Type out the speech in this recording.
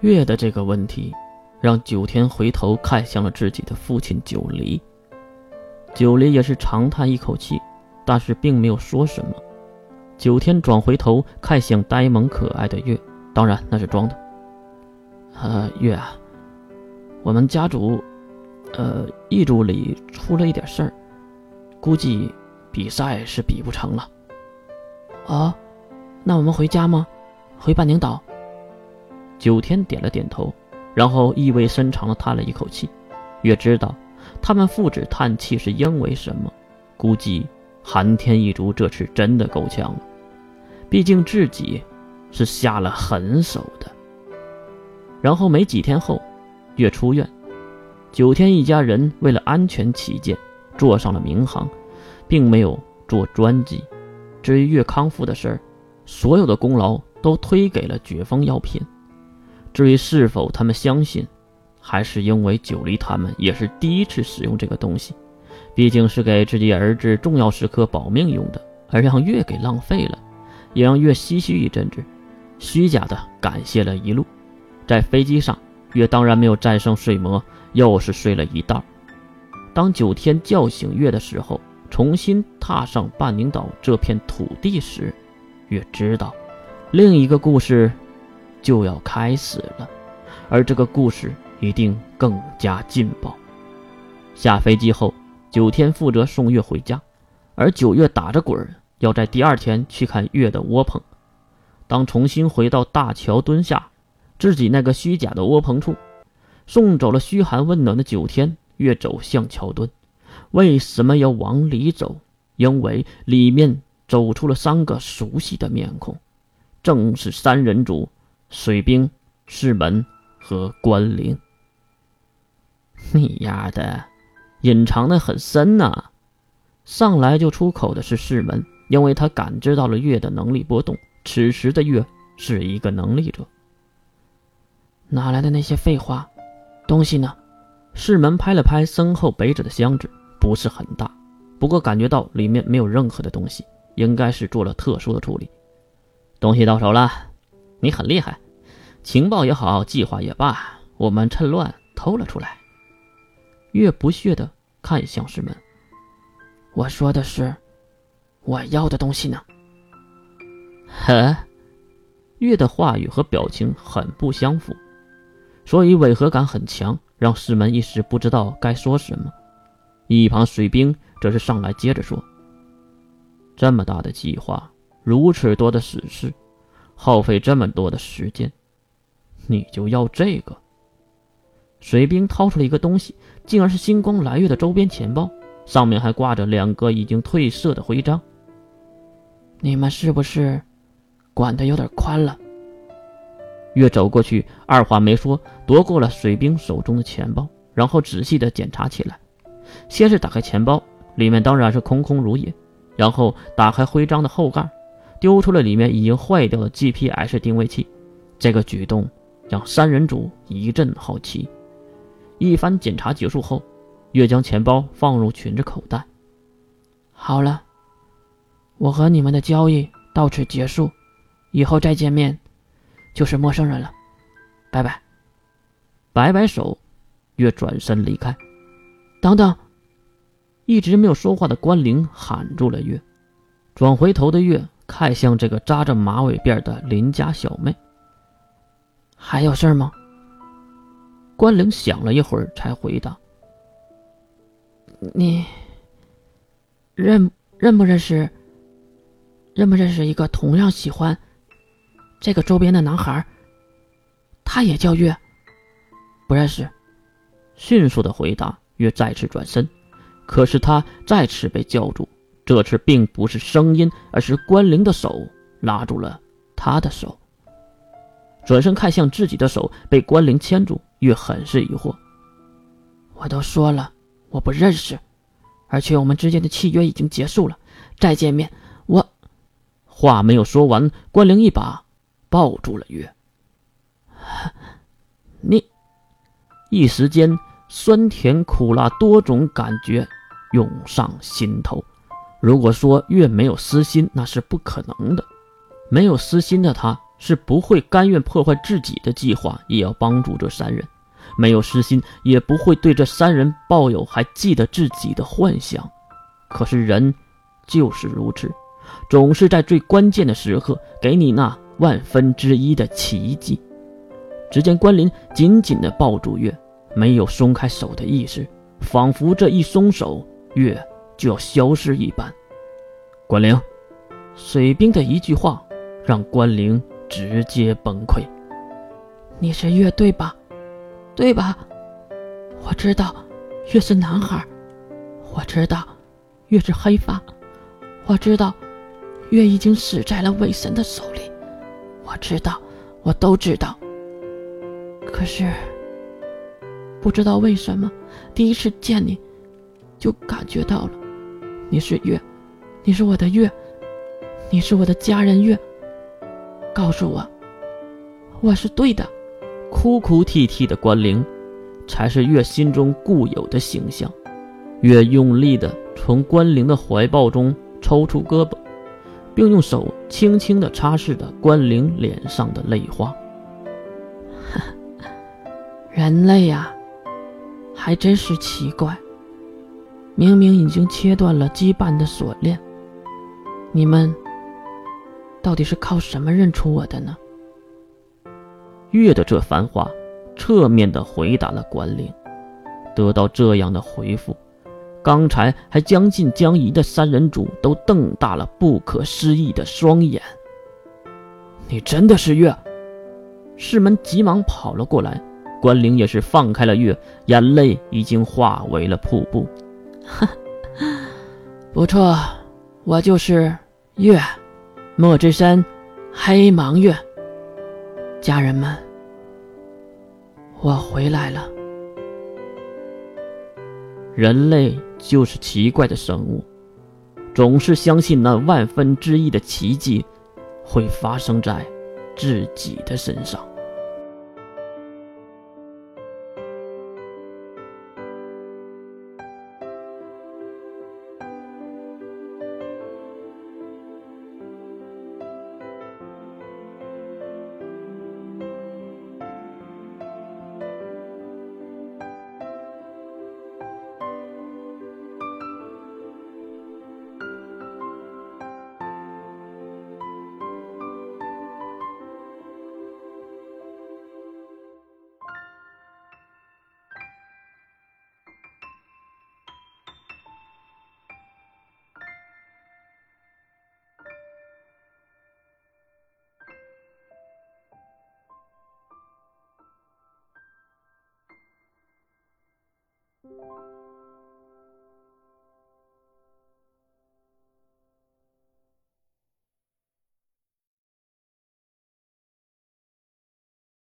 月的这个问题，让九天回头看向了自己的父亲九黎。九黎也是长叹一口气，但是并没有说什么。九天转回头看向呆萌可爱的月，当然那是装的。呃，月啊，我们家族，呃，遗嘱里出了一点事儿，估计比赛是比不成了。啊，那我们回家吗？回半宁岛？九天点了点头，然后意味深长地叹了一口气。月知道，他们父子叹气是因为什么？估计寒天一族这次真的够呛了。毕竟自己是下了狠手的。然后没几天后，月出院，九天一家人为了安全起见，坐上了民航，并没有坐专机。至于月康复的事儿，所有的功劳都推给了绝方药品。至于是否他们相信，还是因为九黎他们也是第一次使用这个东西，毕竟是给自己儿子重要时刻保命用的，而让月给浪费了，也让月唏嘘一阵子，虚假的感谢了一路。在飞机上，月当然没有战胜睡魔，又是睡了一道。当九天叫醒月的时候，重新踏上半宁岛这片土地时，月知道，另一个故事。就要开始了，而这个故事一定更加劲爆。下飞机后，九天负责送月回家，而九月打着滚要在第二天去看月的窝棚。当重新回到大桥墩下，自己那个虚假的窝棚处，送走了嘘寒问暖的九天，月走向桥墩。为什么要往里走？因为里面走出了三个熟悉的面孔，正是三人组。水兵、世门和关灵，你丫的，隐藏的很深呐！上来就出口的是世门，因为他感知到了月的能力波动。此时的月是一个能力者。哪来的那些废话？东西呢？世门拍了拍身后背着的箱子，不是很大，不过感觉到里面没有任何的东西，应该是做了特殊的处理。东西到手了。你很厉害，情报也好，计划也罢，我们趁乱偷了出来。月不屑的看向师门，我说的是，我要的东西呢？呵，月的话语和表情很不相符，所以违和感很强，让师门一时不知道该说什么。一旁水兵则是上来接着说：“这么大的计划，如此多的死士。”耗费这么多的时间，你就要这个？水兵掏出了一个东西，竟然是星光蓝月的周边钱包，上面还挂着两个已经褪色的徽章。你们是不是管的有点宽了？月走过去，二话没说，夺过了水兵手中的钱包，然后仔细的检查起来。先是打开钱包，里面当然是空空如也，然后打开徽章的后盖。丢出了里面已经坏掉的 GPS 定位器，这个举动让三人组一阵好奇。一番检查结束后，月将钱包放入裙子口袋。好了，我和你们的交易到此结束，以后再见面就是陌生人了，拜拜。摆摆手，月转身离开。等等，一直没有说话的关灵喊住了月，转回头的月。看向这个扎着马尾辫的邻家小妹，还有事吗？关灵想了一会儿，才回答：“你认认不认识？认不认识一个同样喜欢这个周边的男孩？他也叫月。不认识。”迅速的回答，月再次转身，可是他再次被叫住。这次并不是声音，而是关灵的手拉住了他的手。转身看向自己的手，被关灵牵住，月很是疑惑。我都说了，我不认识，而且我们之间的契约已经结束了。再见面，我话没有说完，关灵一把抱住了月。你一时间酸甜苦辣多种感觉涌上心头。如果说月没有私心，那是不可能的。没有私心的他，是不会甘愿破坏自己的计划，也要帮助这三人。没有私心，也不会对这三人抱有还记得自己的幻想。可是人就是如此，总是在最关键的时刻给你那万分之一的奇迹。只见关林紧紧地抱住月，没有松开手的意思，仿佛这一松手，月就要消失一般。关灵，水兵的一句话让关灵直接崩溃。你是月对吧？对吧？我知道，月是男孩。我知道，月是黑发。我知道，月已经死在了魏神的手里。我知道，我都知道。可是，不知道为什么，第一次见你，就感觉到了，你是月，你是我的月，你是我的家人月。告诉我，我是对的。哭哭啼啼的关灵，才是月心中固有的形象。月用力的从关灵的怀抱中抽出胳膊，并用手轻轻的擦拭着关灵脸上的泪花。人类呀，还真是奇怪。明明已经切断了羁绊的锁链，你们到底是靠什么认出我的呢？月的这番话，侧面的回答了关灵。得到这样的回复，刚才还将信将疑的三人组都瞪大了不可思议的双眼。你真的是月？士门急忙跑了过来，关灵也是放开了月，眼泪已经化为了瀑布。哈，不错，我就是月，墨之山，黑芒月。家人们，我回来了。人类就是奇怪的生物，总是相信那万分之一的奇迹会发生在自己的身上。You